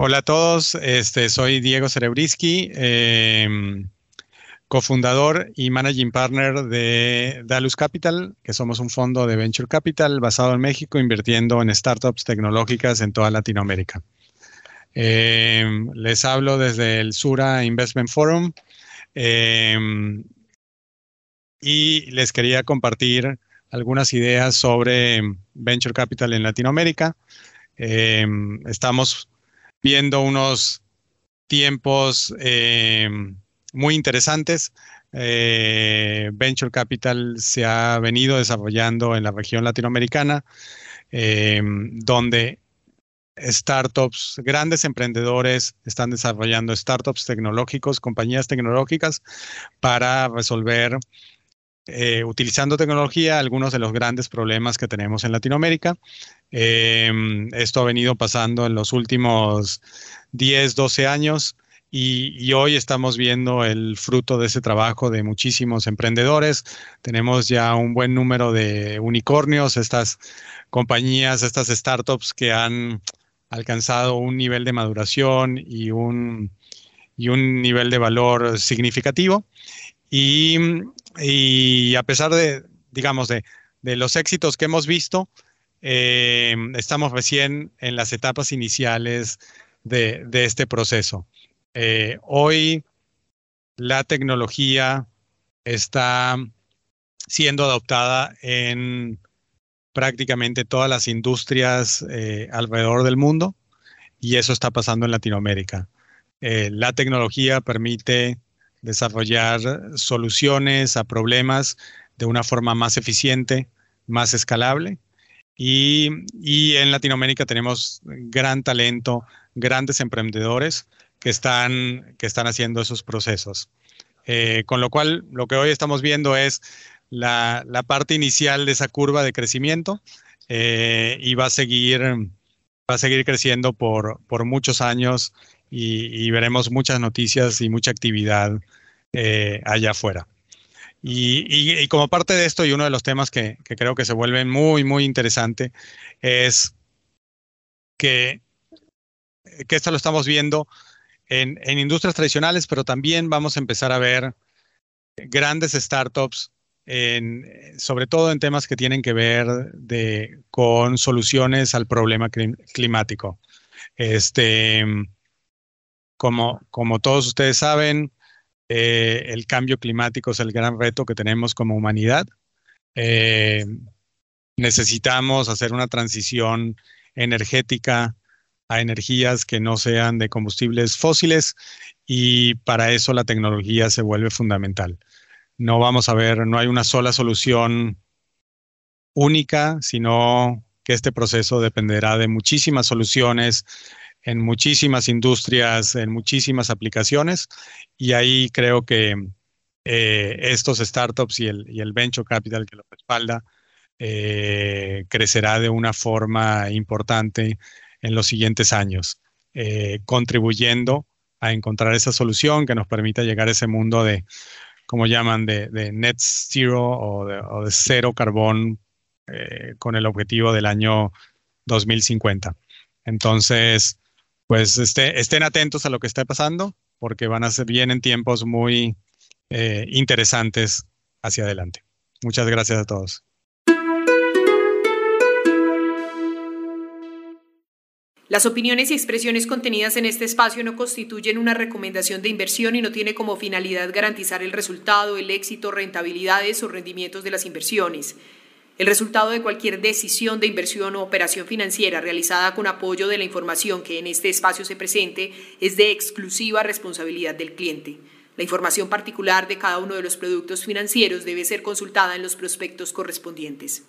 Hola a todos, este, soy Diego Cerebriski, em, cofundador y managing partner de Dalus Capital, que somos un fondo de venture capital basado en México, invirtiendo en startups tecnológicas en toda Latinoamérica. Em, les hablo desde el Sura Investment Forum em, y les quería compartir algunas ideas sobre venture capital en Latinoamérica. estamos viendo unos tiempos eh, muy interesantes. Eh, Venture Capital se ha venido desarrollando en la región latinoamericana, eh, donde startups, grandes emprendedores están desarrollando startups tecnológicos, compañías tecnológicas para resolver, utilizando tecnología, algunos de los grandes problemas que tenemos en Latinoamérica. Em, esto ha venido pasando en los últimos 10, 12 años y, hoy estamos viendo el fruto de ese trabajo de muchísimos emprendedores. Tenemos ya un buen número de unicornios, estas compañías, estas startups que han alcanzado un nivel de maduración y un, y un nivel de valor significativo. Y, y a pesar de, digamos, de, los éxitos que hemos visto, eh, estamos recién en las etapas iniciales de, este proceso. Eh, hoy la tecnología está siendo adoptada en prácticamente todas las industrias eh, alrededor del mundo y eso está pasando en Latinoamérica. la tecnología permite desarrollar soluciones a problemas de una forma más eficiente, más escalable y, en Latinoamérica tenemos gran talento, grandes emprendedores que están, que están haciendo esos procesos. Eh, con lo cual, lo que hoy estamos viendo es la, parte inicial de esa curva de crecimiento eh, y va a seguir, va a seguir creciendo por, por muchos años y, veremos muchas noticias y mucha actividad eh, allá afuera. Y, como parte de esto, y uno de los temas que, creo que se vuelve muy, muy interesante, es que, esto lo estamos viendo en, industrias tradicionales, pero también vamos a empezar a ver grandes startups, sobre todo en temas que tienen que ver con soluciones al problema climático. Este, como, todos ustedes saben, eh, el cambio climático es el gran reto que tenemos como humanidad. Eh, necesitamos hacer una transición energética a energías que no sean de combustibles fósiles y para eso la tecnología se vuelve fundamental. No vamos a ver, no hay una sola solución única, sino que este proceso dependerá de muchísimas soluciones en muchísimas industrias, en muchísimas aplicaciones y ahí creo que eh, estos startups y el, y el, venture capital que lo respalda eh, crecerá de una forma importante en los siguientes años, eh, contribuyendo a encontrar esa solución que nos permita llegar a ese mundo de, como llaman, de, net zero o de, o de cero carbón con el objetivo del año 2050. Entonces, pues este, estén atentos a lo que está pasando, porque van a ser bien en tiempos muy eh, interesantes hacia adelante. Muchas gracias a todos. Las opiniones y expresiones contenidas en este espacio no constituyen una recomendación de inversión y no tiene como finalidad garantizar el resultado, el éxito, rentabilidades o rendimientos de las inversiones. El resultado de cualquier decisión de inversión o operación financiera realizada con apoyo de la información que en este espacio se presente es de exclusiva responsabilidad del cliente. La información particular de cada uno de los productos financieros debe ser consultada en los prospectos correspondientes.